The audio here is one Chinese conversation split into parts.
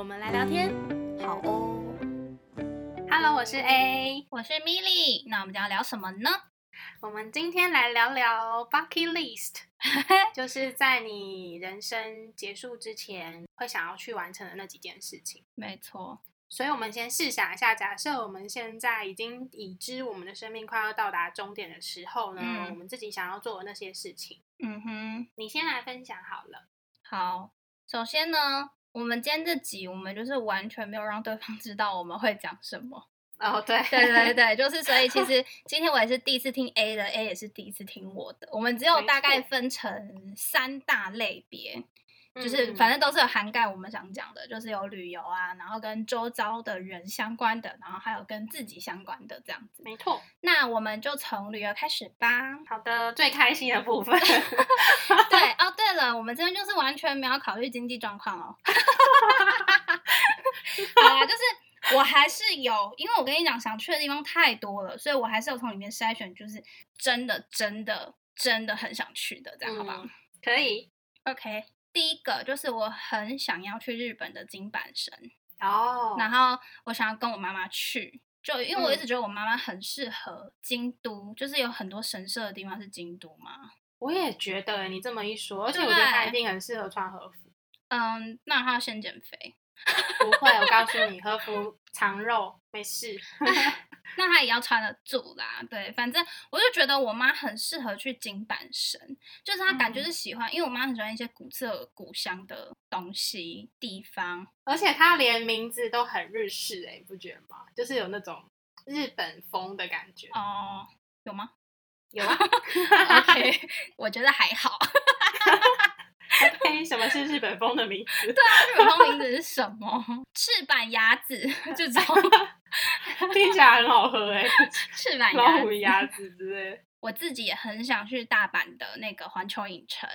我们来聊天。好哦。Hello，我是 A。我是 Milly，那我们将要聊什么呢？我们今天来聊聊 bucket list，就是在你人生结束之前会想要去完成的那几件事情。没错，所以，我们先试想一下，假设我们现在已经已知我们的生命快要到达终点的时候呢，嗯我们自己想要做的那些事情，嗯哼，你先来分享好了。好。首先呢，我们今天这集我们就是完全没有让对方 知道我们会讲什么。哦，对，对对对，就是所以其实今天我也是第一次听 A 的，A 也是第一次听我的。我们只有大概分成三大类别，嗯就是反正都是有涵盖我们想讲的，就是有旅游啊，然后跟周遭的人相关的，然后还有跟自己相关的这样子。没错。那我们就从旅游开始吧。好的，最开心的部分。对哦，对了，我们这边就是完全没有考虑经济状况哦。好啦，就是我还是有，因为我跟你讲，想去的地方太多了，所以我还是有从里面筛选，就是真的、真的、真的很想去的，这样、好不好嗯可以。？OK，第一个就是我很想要去日本的金板神，哦，然后我想要跟我妈妈去。就因为我一嗯直觉得我妈妈很适合京都，就是有很多神社的地方是京都嘛。我也觉得你这么一说，而且我觉得她一定很适合穿和服。嗯，那她要先减肥。不会，我告诉你，和服藏肉没事。那他也要穿得住啦，对，反正我就觉得我妈很适合去金板神，就是她感觉嗯是喜欢，因为我妈很喜欢一些古色古香的东西地方，而且她连名字都很日式、欸，哎，不觉得吗？就是有那种日本风的感觉。哦，有吗有啊。？OK，我觉得还好。OK，什么是日本风的名字？对啊，日本风名字是什么？赤坂雅子这种 听起来很好喝 哎、赤坂老。虎鸭子之类的。我自己也很想去大阪的那个环球影城。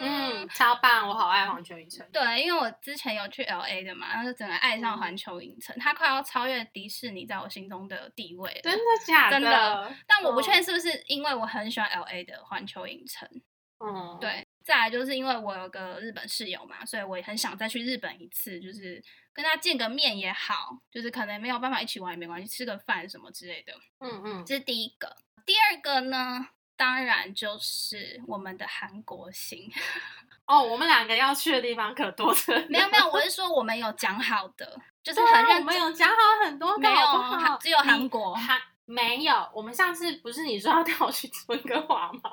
嗯，超棒，我好爱环球影城。对，因为我之前有去 L A 的嘛，然后就整个爱上环球影城，它快要超越迪士尼在我心中的地位了。真的假真的但我不确定嗯是不是因为我很喜欢 L A 的环球影城。嗯，对，再来就是因为我有个日本室友嘛，所以我也很想再去日本一次，就是跟他见个面也好，就是可能没有办法一起玩也没关系，吃个饭什么之类的。嗯嗯，这是第一个。第二个呢，当然就是我们的韩国行。哦，我们两个要去的地方可多了。没有没有，我是 说我们有讲好的，就是对啊很认真。我们有讲好很多个，没有只有韩你国韩没有。我们上次不是你说要带我去温哥华吗？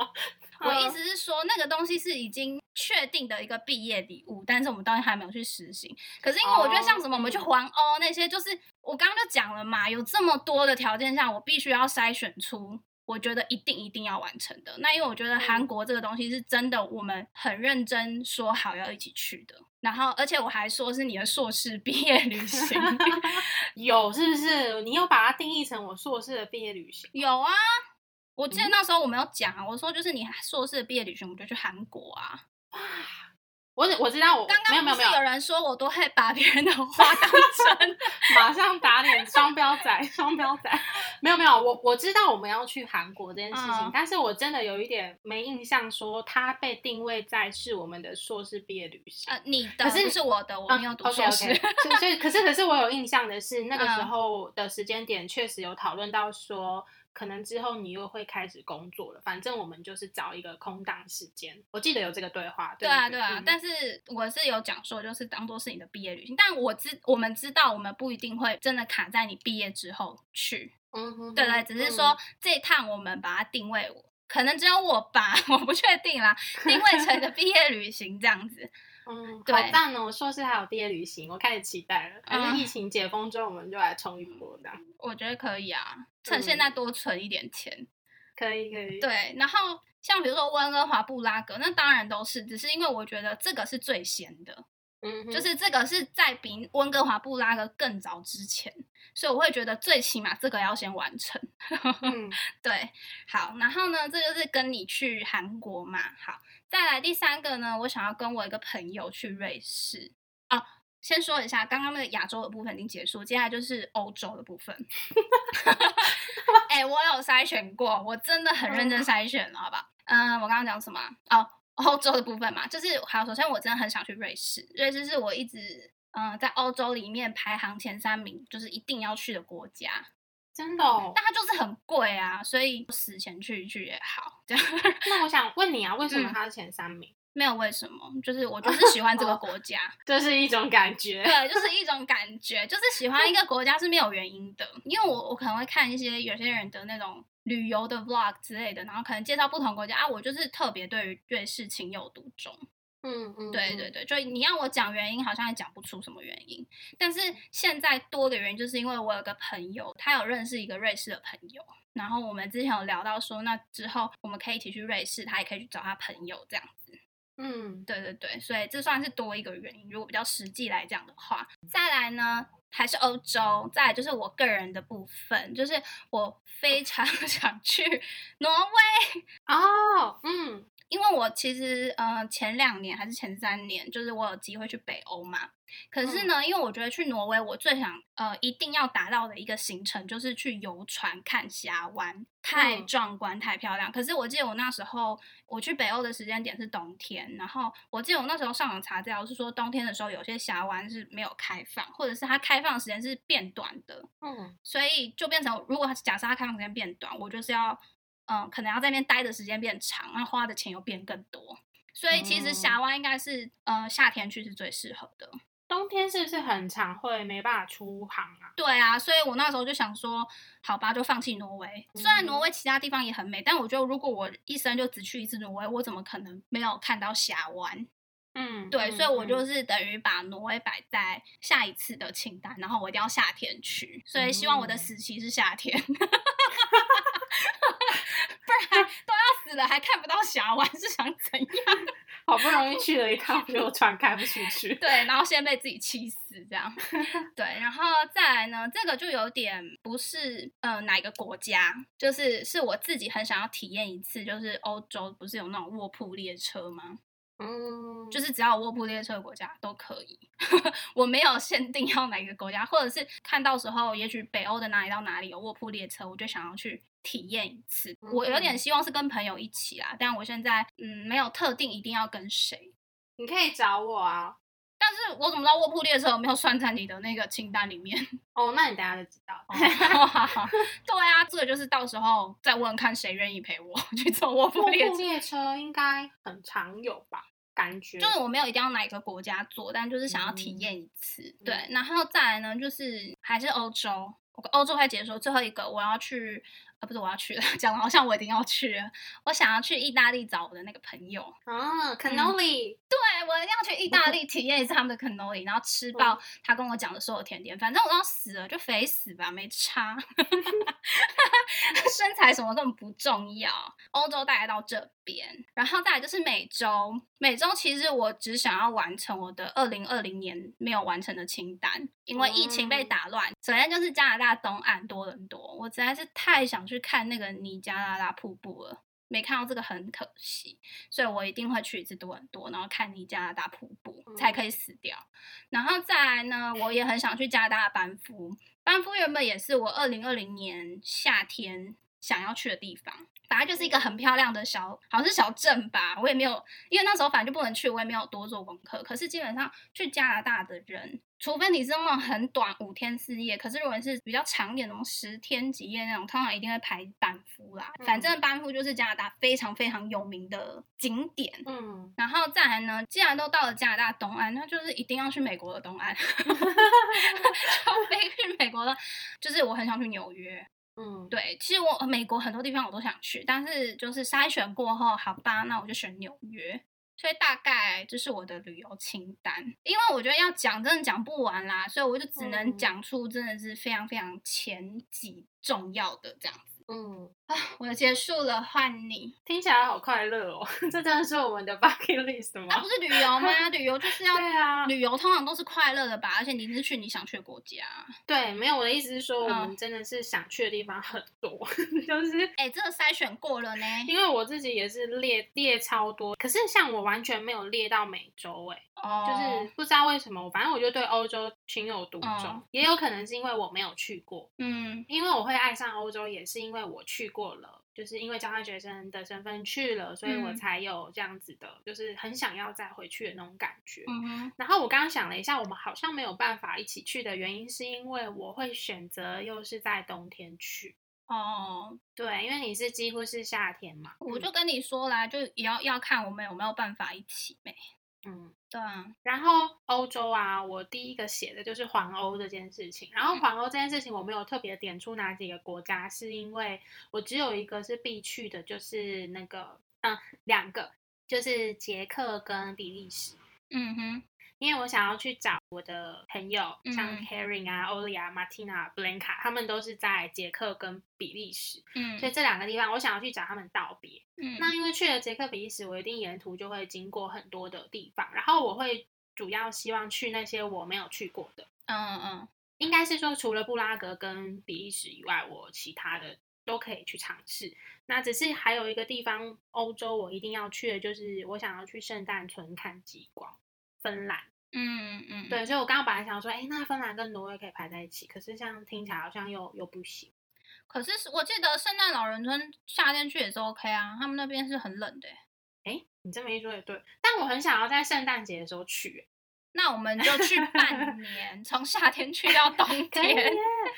我意嗯思是说，那个东西是已经确定的一个毕业礼物，但是我们到现在还没有去实行。可是因为我觉得像什么，我们去哦环欧那些，就是我刚刚就讲了嘛，有这么多的条件下，我必须要筛选出我觉得一定一定要完成的。那因为我觉得韩嗯国这个东西是真的，我们很认真说好要一起去的。然后，而且我还说是你的硕士毕业旅行，有是不是？你有把它定义成我硕士的毕业旅行？有啊。我记得嗯那时候我没有讲啊，我说就是你硕士的毕业旅行，我们就去韩国啊。我我知道我刚没有没有没有有人说我都会把别人的话当真，马上打脸双标仔，双标仔。没有没有，我我知道我们要去韩国这件事情，嗯但是我真的有一点没印象，说它被定位在是我们的硕士毕业旅行。呃，你的可是不是我的，我没有读硕士。所以所以可是可是我有印象的是，那个时嗯候的时间点确实有讨论到说，可能之后你又会开始工作了，反正我们就是找一个空档时间。我记得有这个对话。对啊，对啊，嗯但是我是有讲说，就是当做是你的毕业旅行，但我知我们知道，我们不一定会真的卡在你毕业之后去，嗯哼对对，只是说这一趟我们把它定位，可能只有我吧，我不确定啦，定位成的毕业旅行这样子。嗯，对好赞哦！硕士还有毕业旅行，我开始期待了。还嗯是疫情解封之后，我们就来冲一波这样。我觉得可以啊，趁现在多存一点钱。可以可以。，对，然后像比如说温哥华、布拉格，那当然都是，只是因为我觉得这个是最先的，嗯，就是这个是在比温哥华布拉格更早之前，所以我会觉得最起码这个要先完成。嗯 对，好，然后呢，这就是跟你去韩国嘛。好，再来第三个呢，我想要跟我一个朋友去瑞士。哦，先说一下，刚刚那个亚洲的部分已经结束，接下来就是欧洲的部分。哎、我有筛选过，我真的很认真筛选了，好吧？嗯，我刚刚讲什么啊？哦，欧洲的部分嘛，就是好，首先我真的很想去瑞士，瑞士是我一直嗯、呃在欧洲里面排行前三名，就是一定要去的国家。真的哦。但它就是很贵啊，所以死前去一去也好，这样 那我想问你啊，为什么嗯他是前三名？没有为什么，就是我就是喜欢这个国家，这是一种感觉。对，就是一种感觉，就是喜欢一个国家是没有原因的，因为我我可能会看一些有些人的那种旅游的 vlog 之类的，然后可能介绍不同国家啊，我就是特别对于瑞士情有独钟，嗯嗯，对对对，就你要我讲原因，好像也讲不出什么原因。但是现在多的原因，就是因为我有个朋友，他有认识一个瑞士的朋友，然后我们之前有聊到说，那之后我们可以一起去瑞士，他也可以去找他朋友这样子。嗯对对对，所以这算是多一个原因。如果比较实际来讲的话，再来呢，还是欧洲，再来就是我个人的部分，就是我非常 想去挪威。哦，嗯因为我其实呃前两年还是前三年，就是我有机会去北欧嘛。可是呢，因为我觉得去挪威，我最想呃一定要达到的一个行程就是去游船看峡湾，太嗯壮观、太漂亮。可是我记得我那时候我去北欧的时间点是冬天，然后我记得我那时候上网查资料是说冬天的时候有些峡湾是没有开放，或者是它开放的时间是变短的。嗯所以就变成，如果假设它开放时间变短，我就是要，嗯、可能要在那边待的时间变长，那花的钱又变更多。所以其实哦峡湾应该是，呃，夏天去是最适合的。冬天是不是很常会没办法出航啊？对啊，所以我那时候就想说，好吧，就放弃挪威。虽然挪威其他地方也很美，但我觉得如果我一生就只去一次挪威，我怎么可能没有看到峡湾？嗯，对，嗯所以我就嗯是等于把挪威摆在下一次的清单，然后我一定要夏天去，所以希望我的嗯死期是夏天，不然都要死了还看不到峡湾，是想怎样？好不容易去了一趟，结果船开不出去。对，然后先被自己气死这样。对，然后再来呢，这个就有点不是呃哪个国家，就是是我自己很想要体验一次，就是欧洲不是有那种卧铺列车吗？嗯，就是只要有卧铺列车的国家都可以，我没有限定要哪个国家，或者是看到时候也许北欧的哪里到哪里有卧铺列车，我就想要去体验一次。我有点嗯希望是跟朋友一起啊，但我现在嗯没有特定一定要跟谁。你可以找我啊。但是我怎么知道卧铺列车有没有算在你的那个清单里面？哦，那你等下就知道。哦 对啊，这个就是到时候再问看谁愿意陪我去坐卧铺列车。铺列车应该很常有吧？感觉就是我没有一定要哪一个国家做，但就是想要体验一次。对，然后再来呢，就是还是欧洲，我欧洲快结束，最后一个我要去，呃，不是我要去了，讲的好像我一定要去了，我想要去意大利找我的那个朋友。啊，cannoli，对，我一定要去意大利体验一次他们的 cannoli，然后吃爆他跟我讲的所有甜点。反正我要死了就肥死吧，没差。身材什么根本不重要。欧洲大概到这边，然后再来就是美洲。美洲其实我只想要完成我的二零二零年没有完成的清单，因为疫情被打乱。首先就是加拿大东岸多伦多，我实在是太想去看那个尼加拉拉瀑布了。没看到这个很可惜，所以我一定会去一次多伦多，然后看尼加拿大瀑布，才可以死掉。然后再来呢，我也很想去加拿大的班夫，班夫原本也是我二零二零年夏天想要去的地方，反正就是一个很漂亮的小，好像是小镇吧。我也没有，因为那时候反正就不能去，我也没有多做功课。可是基本上去加拿大的人，除非你是那种很短五天四夜，可是如果你是比较长一点那种十天几夜那种，通常一定会排班夫啦。反正班夫就是加拿大非常非常有名的景点。嗯，然后再来呢，既然都到了加拿大东岸，那就是一定要去美国的东岸，就飞去美国的，就是我很想去纽约。嗯，对，其实我美国很多地方我都想去，但是就是筛选过后，好吧，那我就选纽约。所以大概这是我的旅游清单，因为我觉得要讲真的讲不完啦，所以我就只能嗯讲出真的是非常非常前几重要的这样子。嗯，啊，我的结束了，换你。听起来好快乐哦！这真的是我们的 bucket list 那吗不？是旅游吗？旅游就是要对啊，旅游，通常都是快乐的吧？而且你是去你想去的国家。对，没有我的意思是说，我嗯们真的是想去的地方很多，就是哎、这个筛选过了呢。因为我自己也是列列超多，可是像我完全没有列到美洲、欸，哦，就是不知道为什么，反正我就对欧洲情有独钟，嗯。也有可能是因为我没有去过，嗯。因为我会爱上欧洲，也是因为我去过了，就是因为交换学生的身份去了，所以我嗯。才有这样子的，就是很想要再回去的那种感觉。嗯哼，然后我刚刚想了一下，我们好像没有办法一起去的原因，是因为我会选择又是在冬天去。哦，对，因为你是几乎是夏天嘛，我就跟你说啦，就也要要看我们有没有办法一起呗。嗯，对啊，然后欧洲啊，我第一个写的就是环欧这件事情。然后环欧这件事情，我没有特别点出哪几个国家，是因为我只有一个是必去的，就是那个嗯两个，就是捷克跟比利时。嗯哼，因为我想要去找我的朋友，像嗯 Karen 啊、欧丽啊、Martina、Blanca，他们都是在捷克跟比利时，嗯所以这两个地方我想要去找他们道别。嗯，那因为去了捷克、比利时，我一定沿途就会经过很多的地方，然后我会主要希望去那些我没有去过的，嗯嗯应该是说除了布拉格跟比利时以外，我其他的都可以去尝试。那只是还有一个地方，欧洲我一定要去的，就是我想要去圣诞村看极光，芬兰。嗯嗯，对，所以我刚刚本来想说，哎，那芬兰跟挪威可以排在一起，可是这样听起来好像又又不行。可是我记得圣诞老人村夏天去也是 OK 啊，他们那边是很冷的欸。哎，你这么一说也对，但我很想要在圣诞节的时候去，那我们就去半年，从夏天去到冬天。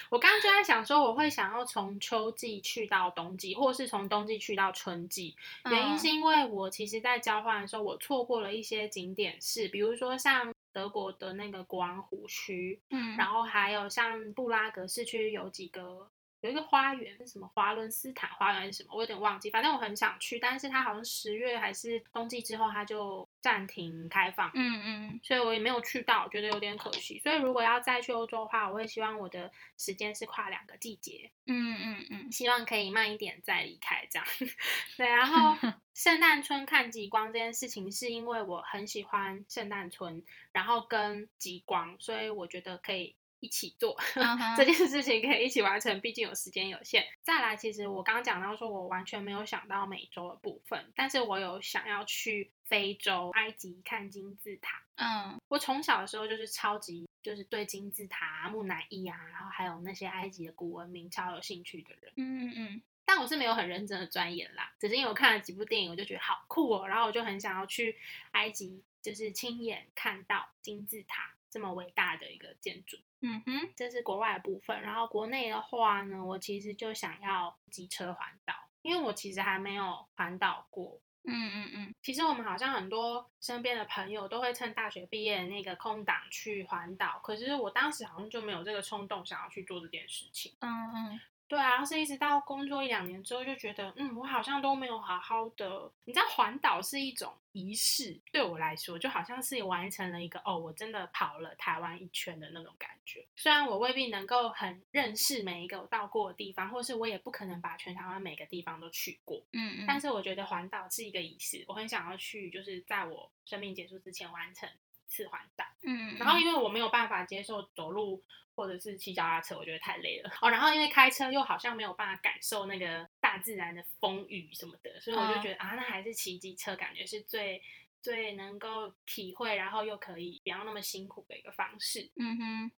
我刚刚就在想说，我会想要从秋季去到冬季，或是从冬季去到春季。原因嗯是因为我其实，在交换的时候，我错过了一些景点是，比如说像德国的那个国王湖区，嗯，然后还有像布拉格市区有几个。有一个花园是什么华伦斯坦花园还是什么，我有点忘记。反正我很想去，但是它好像十月还是冬季之后，它就暂停开放。嗯嗯所以我也没有去到，觉得有点可惜。所以如果要再去欧洲的话，我会希望我的时间是跨两个季节，嗯嗯嗯希望可以慢一点再离开这样。对，然后 圣诞村看极光这件事情，是因为我很喜欢圣诞村，然后跟极光，所以我觉得可以。一起做、这件事情，可以一起完成，毕竟有时间有限。再来，其实我刚刚讲到说，我完全没有想到美洲的部分，但是我有想要去非洲埃及看金字塔。嗯我从小的时候就是超级就是对金字塔、啊、木乃伊啊，然后还有那些埃及的古文明超有兴趣的人。嗯嗯但我是没有很认真的钻研啦，只是因为我看了几部电影，我就觉得好酷哦，然后我就很想要去埃及，就是亲眼看到金字塔这么伟大的一个建筑。嗯哼，这是国外的部分，然后国内的话呢，我其实就想要机车环岛，因为我其实还没有环岛过，嗯嗯嗯其实我们好像很多身边的朋友都会趁大学毕业的那个空档去环岛，可是我当时好像就没有这个冲动想要去做这件事情。嗯嗯对啊，是一直到工作一两年之后，就觉得，嗯，我好像都没有好好的。你知道，环岛是一种仪式，对我来说，就好像是完成了一个哦，我真的跑了台湾一圈的那种感觉。虽然我未必能够很认识每一个我到过的地方，或是我也不可能把全台湾每个地方都去过，嗯嗯，但是我觉得环岛是一个仪式，我很想要去，就是在我生命结束之前完成一次环岛。嗯，然后因为我没有办法接受走路或者是骑脚踏车，我觉得太累了哦。然后因为开车又好像没有办法感受那个大自然的风雨什么的，所以我就觉得、啊，那还是骑机车感觉是最最能够体会，然后又可以不要那么辛苦的一个方式。嗯哼。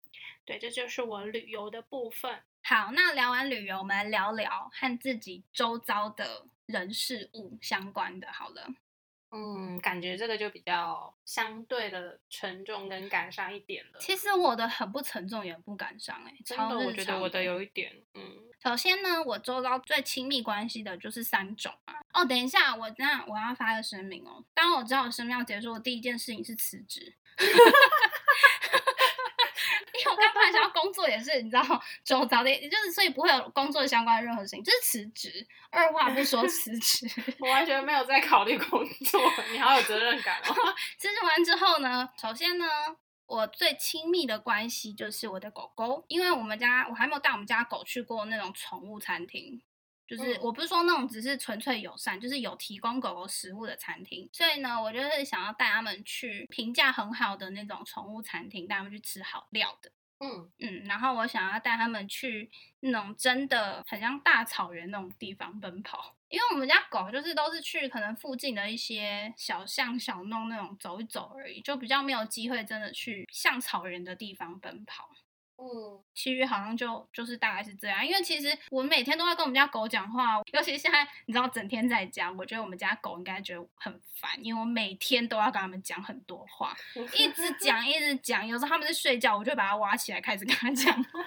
对，这就是我旅游的部分。好，那聊完旅游，我们来聊聊和自己周遭的人事物相关的。好了，嗯，感觉这个就比较相对的沉重跟感伤一点了。其实我的很不沉重，也不感伤、欸，哎，真的，超我觉得我的有一点，嗯，首先呢，我周遭最亲密关系的就是三种啊。哦，等一下，我那我要发个声明哦。当我知道我生命要结束的第一件事情是辞职，我刚突然想要工作也是，你知道，周遭的，就是所以不会有工作相关的任何事情，就是辞职，二话不说辞职。我完全没有在考虑工作，你好有责任感哦。辞职完之后呢，首先呢，我最亲密的关系就是我的狗狗，因为我们家我还没有带我们家狗去过那种宠物餐厅。就是嗯我不是说那种只是纯粹友善，就是有提供狗狗食物的餐厅。所以呢，我就是想要带他们去评价很好的那种宠物餐厅，带他们去吃好料的。嗯嗯，然后我想要带他们去那种真的很像大草原那种地方奔跑，因为我们家狗就是都是去可能附近的一些小巷小弄那种走一走而已，就比较没有机会真的去像草原的地方奔跑。嗯其余好像就就是大概是这样，因为其实我每天都在跟我们家狗讲话，尤其现在你知道整天在家，我觉得我们家狗应该觉得很烦，因为我每天都要跟他们讲很多话，一直讲一直讲，有时候他们在睡觉，我就会把它挖起来开始跟他讲话。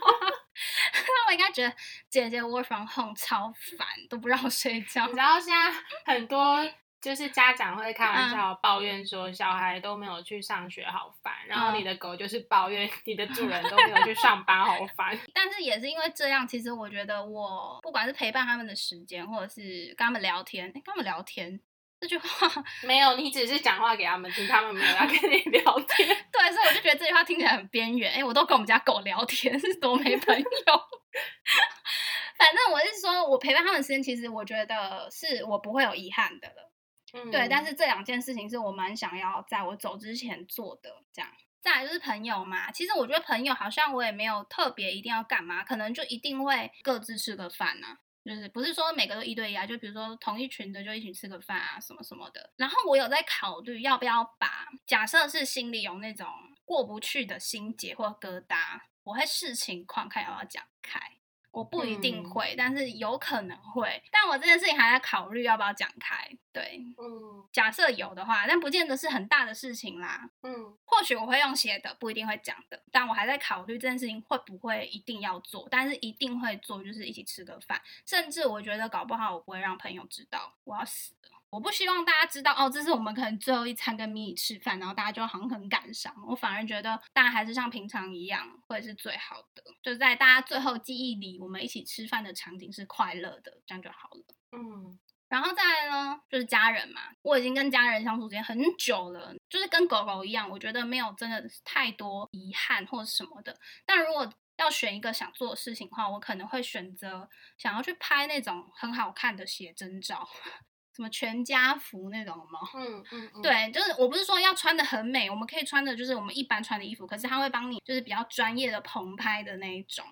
那 我应该觉得姐姐 work from home 超烦，都不让我睡觉你。知道现在很多就是家长会开嗯玩笑抱怨说小孩都没有去上学好烦，然后你嗯的狗就是抱怨你的主人都没有去上班好烦。但是也是因为这样，其实我觉得我不管是陪伴他们的时间，或者是跟他们聊天，跟他们聊天这句话，没有，你只是讲话给他们听，他们没有要跟你聊天。对，所以我就觉得这句话听起来很边缘。哎，我都跟我们家狗聊天，是多没朋友。反正我是说，我陪伴他们时间，其实我觉得是我不会有遗憾的了。嗯对，但是这两件事情是我蛮想要在我走之前做的，这样。再来就是朋友嘛，其实我觉得朋友好像我也没有特别一定要干嘛，可能就一定会各自吃个饭啊，就是不是说每个都一对一啊，就比如说同一群的就一起吃个饭啊什么什么的。然后我有在考虑要不要把，假设是心里有那种过不去的心结或疙瘩，我会视情况看要不要讲开。我不一定嗯会，但是有可能会。但我这件事情还在考虑要不要讲开。对，嗯假设有的话，但不见得是很大的事情啦。嗯或许我会用写的，不一定会讲的。但我还在考虑这件事情会不会一定要做，但是一定会做，就是一起吃个饭。甚至我觉得搞不好我不会让朋友知道我要死了。我不希望大家知道哦，这是我们可能最后一餐跟米米吃饭，然后大家就好像很感伤。我反而觉得大家还是像平常一样，会是最好的。就在大家最后记忆里，我们一起吃饭的场景是快乐的，这样就好了。嗯然后再来呢，就是家人嘛，我已经跟家人相处时间很久了，就是跟狗狗一样，我觉得没有真的太多遗憾或者什么的。但如果要选一个想做的事情的话，我可能会选择想要去拍那种很好看的写真照，什么全家福那种吗？嗯嗯，嗯，对，就是我不是说要穿的很美，我们可以穿的就是我们一般穿的衣服，可是他会帮你就是比较专业的棚拍的那一种。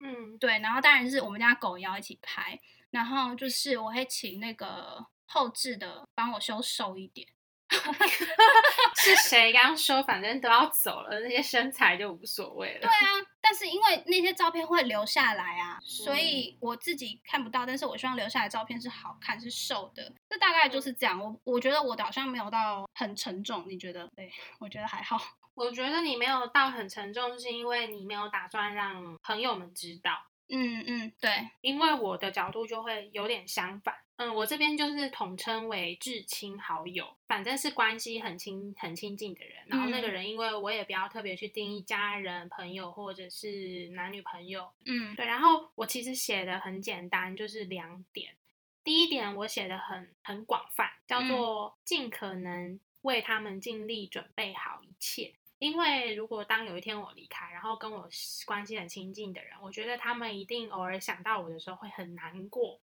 嗯对，然后当然是我们家狗也要一起拍，然后就是我会请那个后置的帮我修瘦一点。是谁刚刚说反正都要走了，那些身材就无所谓了。对啊，但是因为那些照片会留下来啊，所以嗯我自己看不到，但是我希望留下来的照片是好看、是瘦的。这大概就是这样。我我觉得我的好像没有到很沉重，你觉得？对，我觉得还好。我觉得你没有到很沉重，是因为你没有打算让朋友们知道。嗯嗯，对，因为我的角度就会有点相反，嗯，我这边就是统称为至亲好友，反正是关系很亲、很亲近的人。然后那个嗯人，因为我也不要特别去定义家人、朋友或者是男女朋友，嗯对。然后我其实写的很简单，就是两点。第一点我写的很很广泛，叫嗯做尽可能为他们尽力准备好一切。因为如果当有一天我离开，然后跟我关系很亲近的人，我觉得他们一定偶尔想到我的时候会很难过，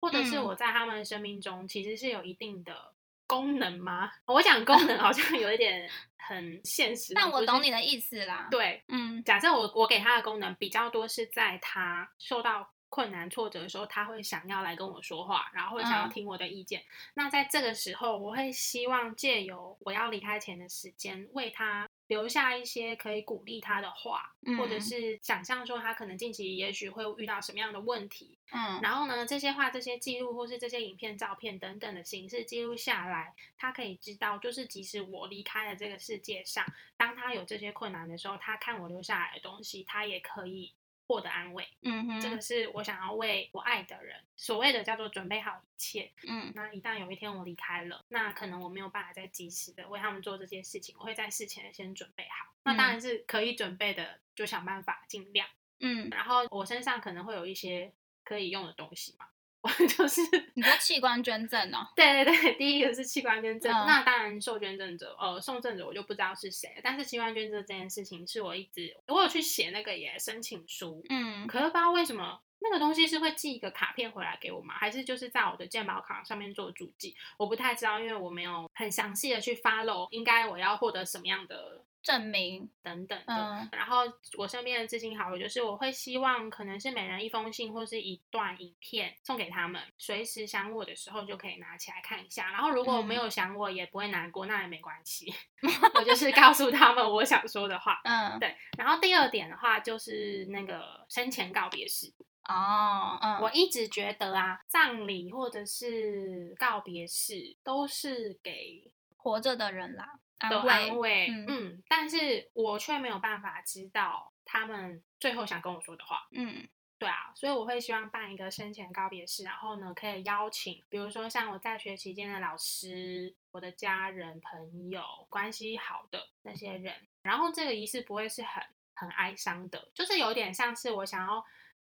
或者是嗯我在他们的生命中其实是有一定的功能吗？我讲功能好像有一点很现实，但我懂你的意思啦。，对，嗯假设我我给他的功能比较多是在他受到困难挫折的时候，他会想要来跟我说话，然后会想要嗯听我的意见。那在这个时候，我会希望借由我要离开前的时间，为他留下一些可以鼓励他的话，或者嗯。是想象说他可能近期也许会遇到什么样的问题，嗯。然后呢，这些话、这些记录或是这些影片、照片等等的形式记录下来，他可以知道，就是即使我离开了这个世界上，当他有这些困难的时候，他看我留下来的东西，他也可以获得安慰。嗯哼，这个是我想要为我爱的人，所谓的叫做准备好一切。嗯那一旦有一天我离开了，那可能我没有办法再及时的为他们做这些事情，我会在事前先准备好。那当嗯然是可以准备的，就想办法尽量。嗯，然后我身上可能会有一些可以用的东西嘛，我 就是你说器官捐赠哦？对对对，第一个是器官捐赠，嗯那当然受捐赠者，呃，送赠者我就不知道是谁，但是器官捐赠这件事情是我一直我有去写那个也申请书，嗯可是不知道为什么那个东西是会寄一个卡片回来给我吗？还是就是在我的健保卡上面做注记？我不太知道，因为我没有很详细的去 follow，应该我要获得什么样的证明，等等的。嗯然后我身边的知心好友，就是我会希望可能是每人一封信或是一段影片送给他们，随时想我的时候就可以拿起来看一下。然后如果没有想我，也不会难过，那也没关系。我就是告诉他们我想说的话。嗯，对，然后第二点的话就是那个生前告别式。哦，嗯，我一直觉得啊，葬礼或者是告别式都是给活着的人啦，的安慰，嗯。嗯，但是我却没有办法知道他们最后想跟我说的话。嗯。对啊，所以我会希望办一个生前告别式，然后呢，可以邀请，比如说像我在学期间的老师、我的家人、朋友，关系好的那些人，然后这个仪式不会是很很哀伤的，就是有点像是我想要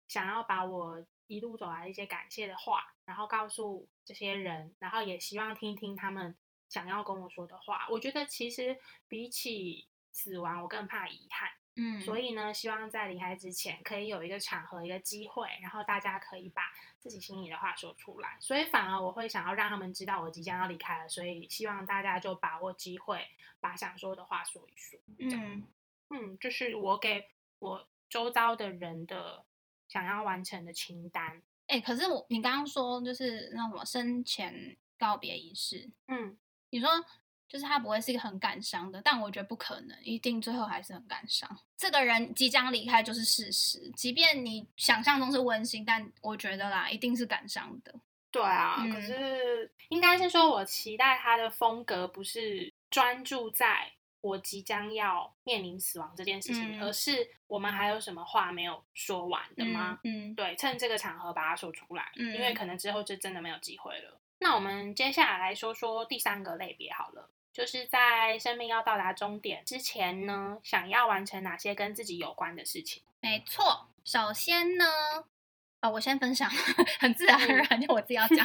想要把我一路走来的一些感谢的话，然后告诉这些人，然后也希望听听他们想要跟我说的话。我觉得其实比起死亡，我更怕遗憾。嗯，所以呢，希望在离开之前可以有一个场合、一个机会，然后大家可以把自己心里的话说出来。所以反而我会想要让他们知道我即将要离开了，所以希望大家就把握机会，把想说的话说一说。嗯嗯，这是我给我周遭的人的想要完成的清单。哎、可是我你刚刚说就是那什么生前告别仪式，嗯，你说就是他不会是一个很感伤的，但我觉得不可能，一定最后还是很感伤。这个人即将离开就是事实，即便你想象中是温馨，但我觉得啦，一定是感伤的。对啊，可嗯是应该是说我期待他的风格不是专注在我即将要面临死亡这件事情，嗯而是我们还有什么话没有说完的吗？嗯？嗯，对，趁这个场合把它说出来，嗯因为可能之后就真的没有机会了。那我们接下来来说说第三个类别好了，就是在生命要到达终点之前呢，想要完成哪些跟自己有关的事情？没错。首先呢，哦，我先分享，很自然而嗯然，就我自己要 讲。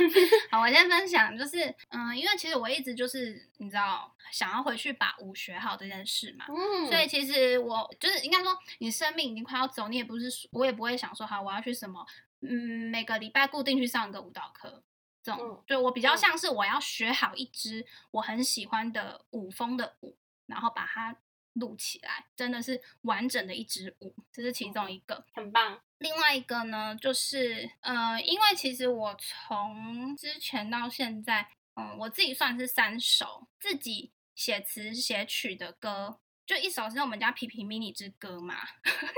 好，我先分享，就是嗯，因为其实我一直就是你知道，想要回去把舞学好这件事嘛。嗯所以其实我就是应该说，你生命已经快要走，你也不是说我也不会想说，好，我要去什么，嗯，每个礼拜固定去上一个舞蹈课，这种，嗯对我比较嗯像是我要学好一支我很喜欢的舞风的舞，然后把它录起来，真的是完整的一支舞，这是其中一个。很棒，另外一个呢，就是呃，因为其实我从之前到现在，嗯，我自己算是三首自己写词写曲的歌，就一首是我们家皮皮 mini 之歌嘛，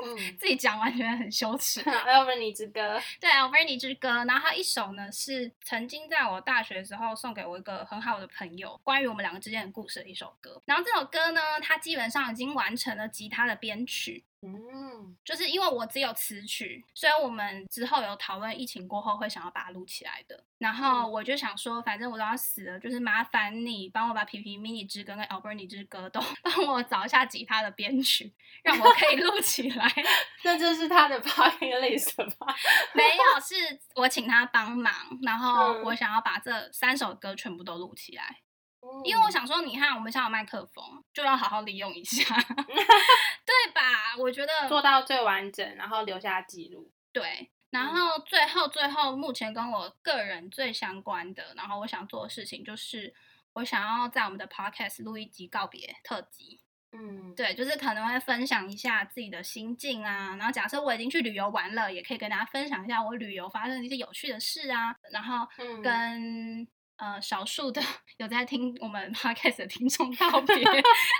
嗯，自己讲完觉得很羞耻。要不然你之歌，对 a l b e r n i 之歌，然后还有一首呢是曾经在我大学的时候送给我一个很好的朋友，关于我们两个之间的故事的一首歌。然后这首歌呢，它基本上已经完成了吉他的编曲，嗯，就是因为我只有词曲，所以我们之后有讨论疫情过后会想要把它录起来的。然后嗯我就想说，反正我都要死了，就是麻烦你帮我把皮皮 mini 之歌跟 Alberni 之歌都 帮我找一下吉他的编曲，让我可以录起来。那这是他的 bucket list 吧？没有，是我请他帮忙，然后嗯我想要把这三首歌全部都录起来，因嗯为我想说，你看我们现在有麦克风，就要好好利用一下，对吧？我觉得做到最完整，然后留下记录。对，然嗯后最后最后，目前跟我个人最相关的，然后我想做的事情就是，我想要在我们的 podcast 录一集告别特辑。嗯，对，就是可能会分享一下自己的心境啊，然后假设我已经去旅游完了，也可以跟大家分享一下我旅游发生的一些有趣的事啊，然后嗯跟、呃少数的 有在听我们 podcast 的听众告别，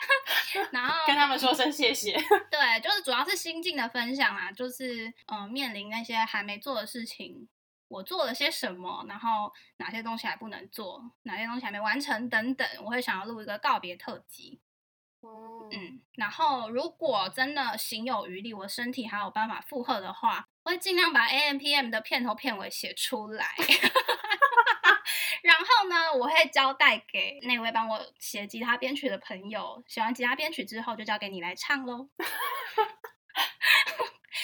然后跟他们说声谢谢。对，就是主要是心境的分享啊，就是嗯、呃面临那些还没做的事情，我做了些什么，然后哪些东西还不能做，哪些东西还没完成等等，我会想要录一个告别特辑。嗯嗯，然后如果真的行有余力，我身体还有办法负荷的话，我会尽量把 A M P M 的片头片尾写出来。然后呢，我会交代给那位帮我写吉他编曲的朋友，写完吉他编曲之后就交给你来唱喽。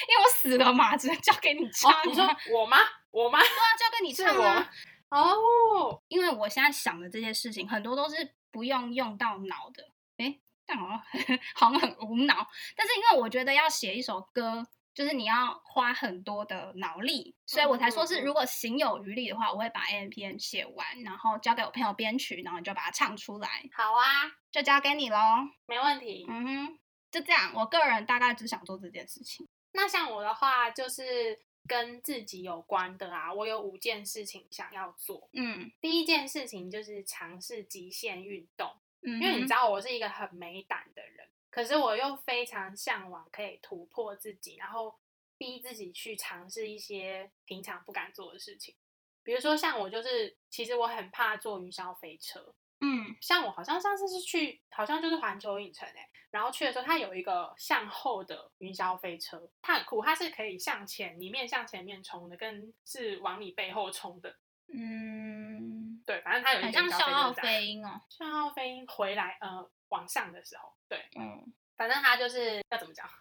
因为我死了嘛，只能交给你唱、啊。，哦你说我吗？我吗？对啊，交给你唱。哦，因为我现在想的这些事情，很多都是不用用到脑的，诶，但好像 好像很无脑。但是因为我觉得要写一首歌，就是你要花很多的脑力，所以我才说是如果行有余力的话，我会把 A M P M 写完，然后交给我朋友编曲，然后你就把它唱出来，好啊，就交给你喽。没问题。嗯哼，就这样，我个人大概只想做这件事情。那像我的话，就是跟自己有关的啊，我有五件事情想要做。嗯第一件事情就是尝试极限运动，嗯，因为你知道我是一个很没胆的人，可是我又非常向往可以突破自己，然后逼自己去尝试一些平常不敢做的事情。比如说像我就是，其实我很怕坐云霄飞车，嗯像我好像上次是去，好像就是环球影城哎、然后去的时候它有一个向后的云霄飞车，它很酷，它是可以向前，你面向前面冲的，跟是往你背后冲的。嗯，对，反正它有像笑傲飞鹰哦。笑傲飞鹰回来，呃，往上的时候，对，嗯，反正它就是要怎么讲？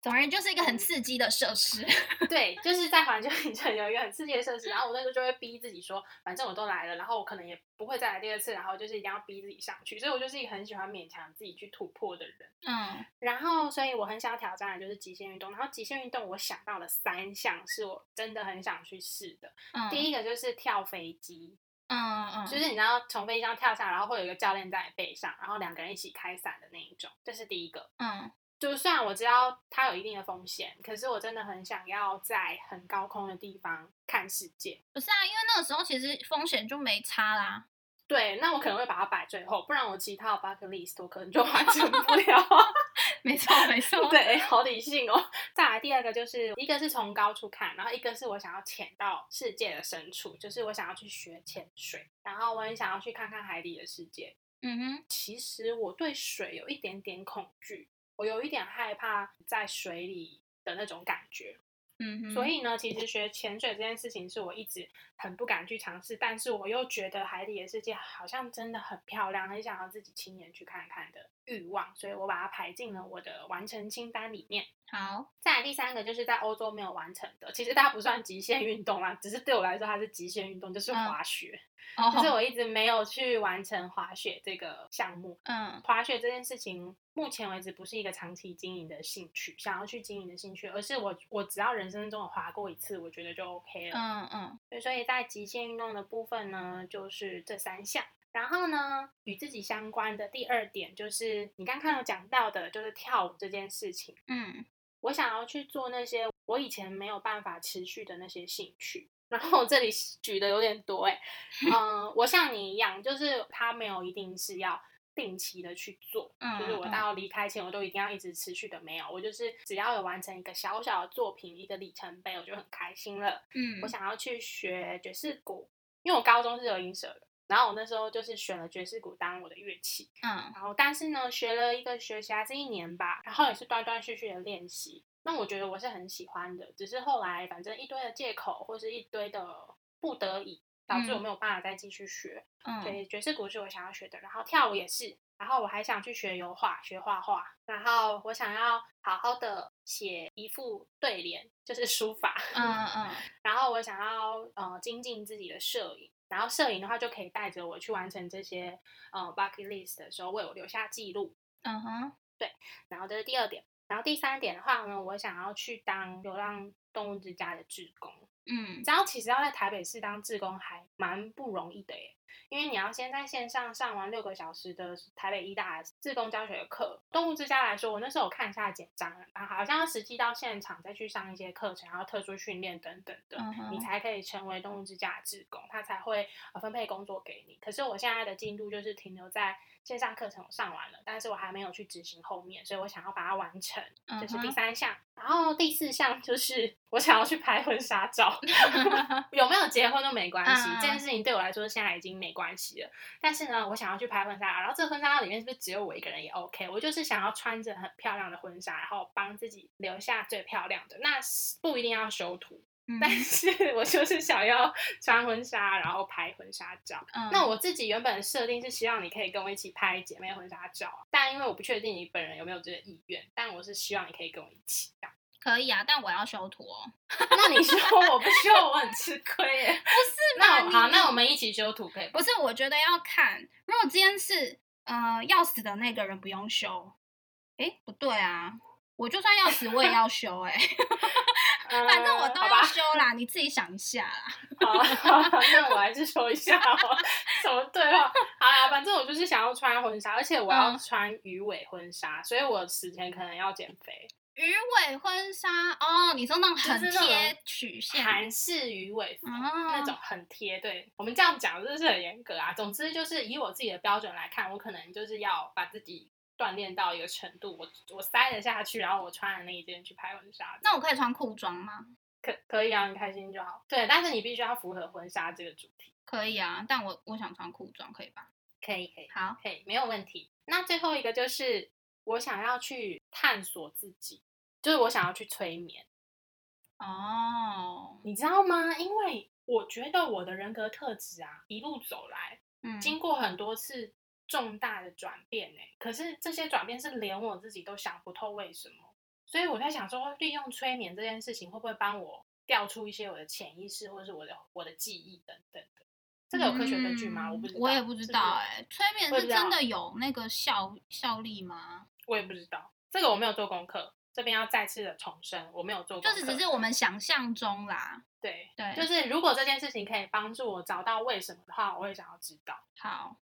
总而言之就是一个很嗯刺激的设施。对，就是在环球影城有一个很刺激的设施，然后我那时候就会逼自己说，反正我都来了，然后我可能也不会再来第二次，然后就是一定要逼自己上去，所以我就是一个很喜欢勉强自己去突破的人。嗯然后，所以我很想要挑战的就是极限运动。然后极限运动，我想到了三项是我真的很想去试的。嗯，第一个就是跳飞机，嗯嗯，就是你知道从飞机上跳下，然后会有一个教练在你背上，然后两个人一起开伞的那一种，这是第一个。嗯就虽然我知道它有一定的风险，可是我真的很想要在很高空的地方看世界。不是啊，因为那个时候其实风险就没差啦。对，那我可能会把它摆最后，不然我其他的 bucket list 我可能就完成不 了。没错没错。对，好理性哦。再来第二个就是，一个是从高处看，然后一个是我想要潜到世界的深处，就是我想要去学潜水，然后我很想要去看看海底的世界。嗯哼，其实我对水有一点点恐惧，我有一点害怕在水里的那种感觉。嗯哼，所以呢，其实学潜水这件事情是我一直很不敢去尝试，但是我又觉得海底的世界好像真的很漂亮，很想要自己亲眼去看看的欲望，所以我把它排进了我的完成清单里面。好，再来第三个就是在欧洲没有完成的，其实它不算极限运动啦，只是对我来说它是极限运动，就是嗯滑雪。哦，就是我一直没有去完成滑雪这个项目。嗯滑雪这件事情，目前为止不是一个长期经营的兴趣，想要去经营的兴趣，而是我我只要人生中有滑过一次，我觉得就 OK 了。嗯嗯对，所以在极限运动的部分呢，就是这三项。然后呢，与自己相关的第二点就是你刚刚有讲到的，就是跳舞这件事情。嗯我想要去做那些我以前没有办法持续的那些兴趣。然后我这里举的有点多哎、嗯，我像你一样，就是它没有一定是要定期的去做，嗯就是我嗯到离开前我都一定要一直持续的没有，我就是只要有完成一个小小的作品，一个里程碑，我就很开心了。嗯，我想要去学爵士鼓，因为我高中是有音社的，然后我那时候就是选了爵士鼓当我的乐器，嗯然后但是呢，学了一个学期还是一年吧，然后也是断断续续的练习。那我觉得我是很喜欢的，只是后来反正一堆的借口或是一堆的不得已，导致我嗯没有办法再继续学。嗯所以爵士鼓是我想要学的，然后跳舞也是，然后我还想去学油画，学画画，然后我想要好好的写一副对联，就是书法。嗯嗯 然后我想要呃精进自己的摄影，然后摄影的话就可以带着我去完成这些呃 bucket list 的时候，为我留下记录。嗯哼，对然后这是第二点，然后第三点的话呢，我想要去当流浪动物之家的志工。嗯然后，其实要在台北市当志工还蛮不容易的耶，因为你要先在线上上完六个小时的台北医大自工教学的课。动物之家来说，我那时候有看一下简章，啊，好像要实际到现场再去上一些课程，然后特殊训练等等的，你才可以成为动物之家的志工，他才会呃分配工作给你。可是我现在的进度就是停留在线上课程我上完了，但是我还没有去执行后面，所以我想要把它完成，这是第三项。然后第四项就是我想要去拍婚纱照，有没有结婚都没关系，嗯这件事情对我来说现在已经没关系的。但是呢，我想要去拍婚纱照，然后这个婚纱照里面是不是只有我一个人也 OK？我就是想要穿着很漂亮的婚纱，然后帮自己留下最漂亮的，那不一定要修图。嗯但是我就是想要穿婚纱，然后拍婚纱照。嗯那我自己原本的设定是希望你可以跟我一起拍姐妹婚纱照，但因为我不确定你本人有没有这个意愿，但我是希望你可以跟我一起这样。可以啊，但我要修图哦。那你说我不修，我很吃亏耶。不是那我好，那我们一起修图可以？不是，我觉得要看，如果今天是呃要死的那个人不用修，诶，不对啊，我就算要死，我也要修哎、反正我都要修啦，你自己想一下啦。好，那我还是说一下哦，什么对话？好啦，反正我就是想要穿婚纱，而且我要嗯穿鱼尾婚纱，所以我此前可能要减肥，鱼尾婚纱哦，你说那种很贴曲线韩式鱼尾服。哦，那种很贴，对我们这样讲真的是很严格啊。总之就是以我自己的标准来看，我可能就是要把自己锻炼到一个程度，我我塞得下去，然后我穿的那一件去拍婚纱，那我可以穿裤装吗？可可以啊，你开心就好。对，但是你必须要符合婚纱这个主题。可以啊，但我我想穿裤装，可以吧？可以可以好，可以，没有问题。那最后一个就是我想要去探索自己，就是我想要去催眠，哦，你知道吗？因为我觉得我的人格特质啊，一路走来，嗯，经过很多次重大的转变呢，可是这些转变是连我自己都想不透为什么，所以我在想说，利用催眠这件事情会不会帮我调出一些我的潜意识，或者是我的我的记忆等等的？这个有科学根据吗？嗯我不知道，我也不知道是哎、催眠是真的有那个效效力吗？我也不知道，这个我没有做功课，这边要再次的重申，我没有做功课，就是只是我们想象中啦。对对就是如果这件事情可以帮助我找到为什么的话，我会想要知道。好，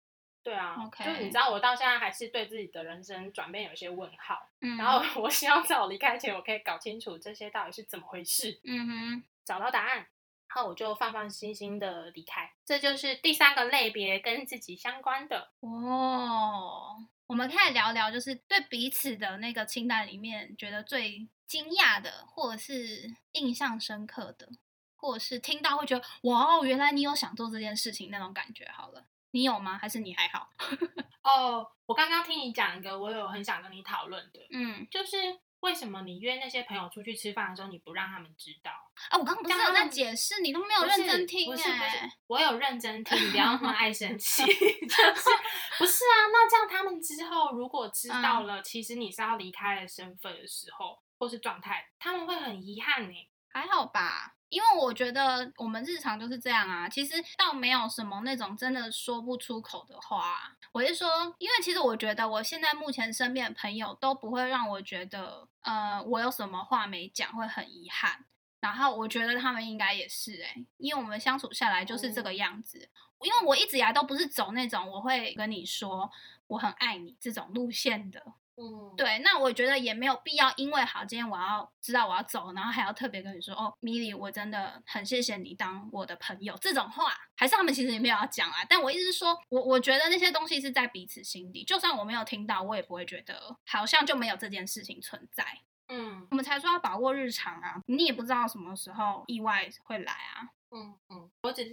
对啊 OK 就是你知道，我到现在还是对自己的人生转变有一些问号，嗯，然后我希望在我离开前，我可以搞清楚这些到底是怎么回事，嗯哼，找到答案，然后我就放放心心的离开。这就是第三个类别跟自己相关的。哦，我们可以聊聊，就是对彼此的那个清单里面，觉得最惊讶的，或者是印象深刻的，或者是听到会觉得哇哦，原来你有想做这件事情那种感觉。好了，你有吗？还是你还好？哦，我刚刚听你讲一个，我有很想跟你讨论的，嗯，就是为什么你约那些朋友出去吃饭的时候，你不让他们知道？啊，我刚刚不是有在解释，你都没有认真听不是不是哎。，我有认真听，你不要那么爱生气。就是不是啊？那这样他们之后如果知道嗯了，其实你是要离开的身份的时候，或是状态，他们会很遗憾呢。还好吧，因为我觉得我们日常就是这样啊。其实倒没有什么那种真的说不出口的话。我是说，因为其实我觉得我现在目前身边的朋友都不会让我觉得，呃，我有什么话没讲会很遗憾。然后我觉得他们应该也是诶、因为我们相处下来就是这个样子。因为我一直以来都不是走那种我会跟你说我很爱你这种路线的。嗯，对，那我觉得也没有必要，因为好，今天我要知道我要走，然后还要特别跟你说，哦，米莉，我真的很谢谢你当我的朋友，这种话，还是他们其实也没有要讲啊。但我意思是说，我我觉得那些东西是在彼此心底，就算我没有听到，我也不会觉得好像就没有这件事情存在。嗯我们才说要把握日常啊，你也不知道什么时候意外会来啊。嗯嗯，我只是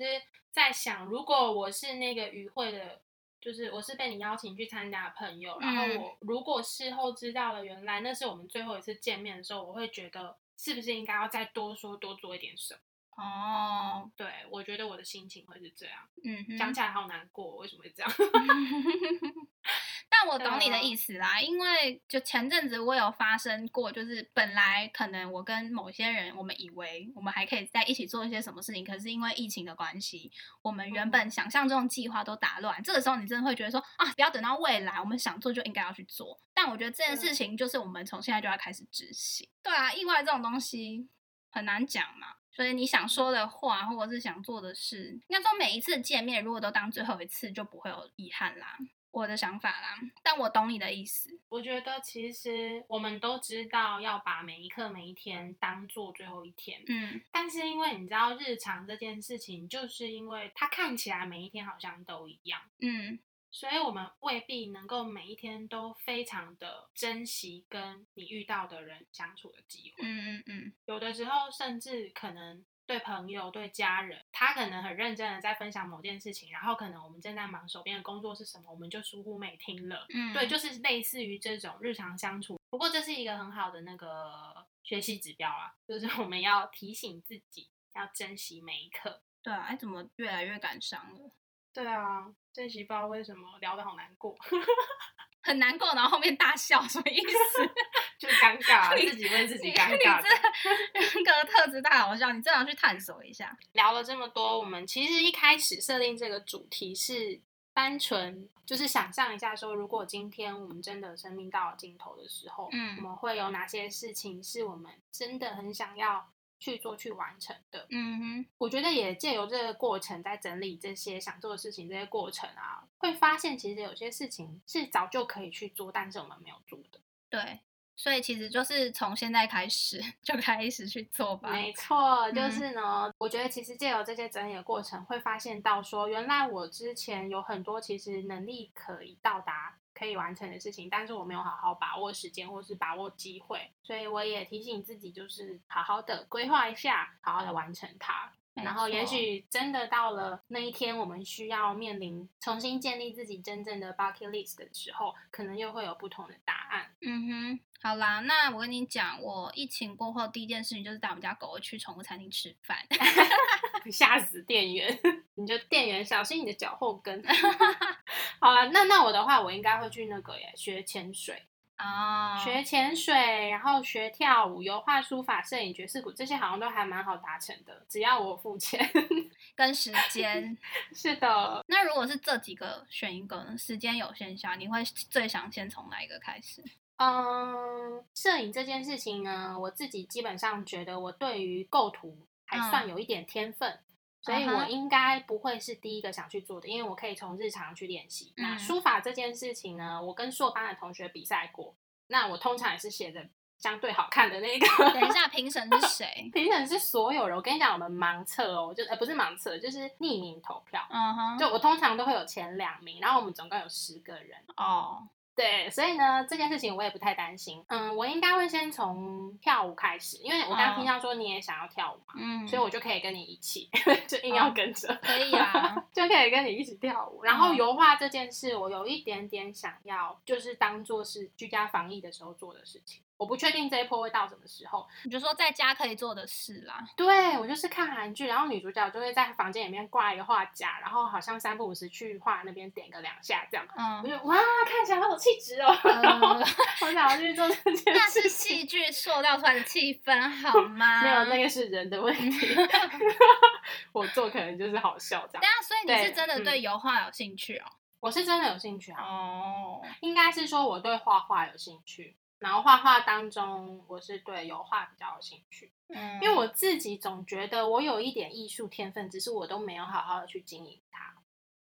在想，如果我是那个与会的，就是我是被你邀请去参加的朋友，然后嗯我如果事后知道了，原来那是我们最后一次见面的时候，我会觉得是不是应该要再多说多做一点什么？哦，对，我觉得我的心情会是这样，嗯哼，讲起来好难过，为什么会这样？但我懂你的意思啦，因为就前阵子我有发生过，就是本来可能我跟某些人，我们以为我们还可以在一起做一些什么事情，可是因为疫情的关系，我们原本想象中的计划都打乱。这个时候你真的会觉得说啊，不要等到未来，我们想做就应该要去做。但我觉得这件事情就是我们从现在就要开始执行。对啊，意外这种东西很难讲嘛。所以你想说的话，或者是想做的事，应该说每一次见面，如果都当最后一次，就不会有遗憾啦。我的想法啦，但我懂你的意思。我觉得其实我们都知道要把每一刻每一天当做最后一天，嗯但是因为你知道日常这件事情，就是因为它看起来每一天好像都一样。嗯所以我们未必能够每一天都非常的珍惜跟你遇到的人相处的机会。嗯嗯嗯有的时候甚至可能对朋友、对家人，他可能很认真的在分享某件事情，然后可能我们正在忙手边的工作是什么，我们就疏忽没听了。嗯，对，就是类似于这种日常相处。不过这是一个很好的那个学习指标啊，就是我们要提醒自己要珍惜每一刻。对啊，哎，怎么越来越感伤了？对啊，这集不知道为什么聊得好难过，很难过，然后后面大笑，什么意思？就尴尬，自己问自己你尴尬的。你这人格特质大好笑，你正常去探索一下。聊了这么多，我们其实一开始设定这个主题是单纯就是想象一下，说如果今天我们真的生命到了尽头的时候，嗯我们会有哪些事情是我们真的很想要去做、去完成的？嗯哼，我觉得也借由这个过程，在整理这些想做的事情，这些过程啊，会发现其实有些事情是早就可以去做，但是我们没有做的。对，所以其实就是从现在开始 就开始去做吧。没错，就嗯是呢，我觉得其实借由这些整理的过程，会发现到说，原来我之前有很多其实能力可以到达、可以完成的事情，但是我没有好好把握时间，或是把握机会，所以我也提醒自己，就是好好的规划一下，好好的完成它。然后，也许真的到了那一天，我们需要面临重新建立自己真正的 bucket list 的时候，可能又会有不同的答案。嗯哼，好啦，那我跟你讲，我疫情过后第一件事情就是带我们家狗狗去宠物餐厅吃饭。吓死店员！你就店员小心你的脚后跟。好了，那那我的话，我应该会去那个耶，学潜水，哦，学潜水，然后学跳舞、油画、书法、摄影、爵士鼓，这些好像都还蛮好达成的，只要我付钱。跟时间。是的，那如果是这几个选一个呢？时间有限下，你会最想先从哪一个开始？嗯，摄影这件事情呢，我自己基本上觉得我对于构图还算有一点天分。所以我应该不会是第一个想去做的，因为我可以从日常去练习。那嗯书法这件事情呢，我跟硕班的同学比赛过，那我通常也是写的相对好看的那个。等一下，评审是谁？评审是所有人，我跟你讲，我们盲测哦，就呃不是盲测，就是匿名投票。嗯哼，就我通常都会有前两名，然后我们总共有十个人。哦，对，所以呢，这件事情我也不太担心。嗯，我应该会先从跳舞开始，因为我刚刚听到说你也想要跳舞嘛，嗯，所以我就可以跟你一起，就硬要跟着。可以啊。就可以跟你一起跳舞。然后嗯油画这件事，我有一点点想要，就是当做是居家防疫的时候做的事情。我不确定这一波会到什么时候。你就说在家可以做的事啦。对我就是看韩剧，然后女主角就会在房间里面挂一个画架，然后好像三不五时去画那边点个两下这样。嗯我嗯，就哇，看起来好有气质哦！然后呃我想要去做这件那是。戏剧塑造出来的气氛好 吗？没有，那个是人的问题。我做可能就是好笑这样对。啊，所以你是真的对嗯油画有兴趣哦？我是真的有兴趣啊。哦，应该是说我对画画有兴趣，然后画画当中我是对油画比较有兴趣，嗯，因为我自己总觉得我有一点艺术天分，只是我都没有好好的去经营它。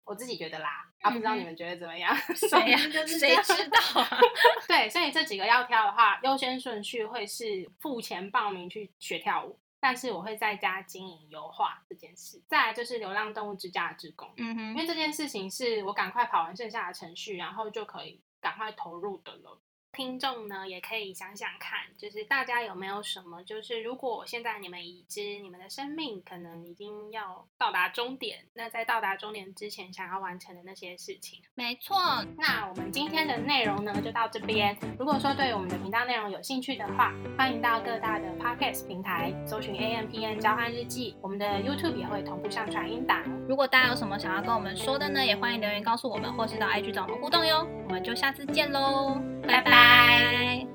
我自己觉得啦，啊，不知道你们觉得怎么样？谁呀、谁知道啊？对，所以这几个要挑的话，优先顺序会是付钱报名去学跳舞，但是我会在家经营油画这件事。再来就是流浪动物之家的职工，嗯哼，因为这件事情是我赶快跑完剩下的程序，然后就可以赶快投入的了。听众呢也可以想想看，就是大家有没有什么，就是如果现在你们已知你们的生命可能已经要到达终点，那在到达终点之前想要完成的那些事情。没错，那我们今天的内容呢就到这边。如果说对我们的频道内容有兴趣的话，欢迎到各大的 podcast 平台搜寻 A M P N 交换日记，我们的 YouTube 也会同步上传音档。如果大家有什么想要跟我们说的呢，也欢迎留言告诉我们，或是到 IG 找我们互动哟。我们就下次见喽，拜拜拜拜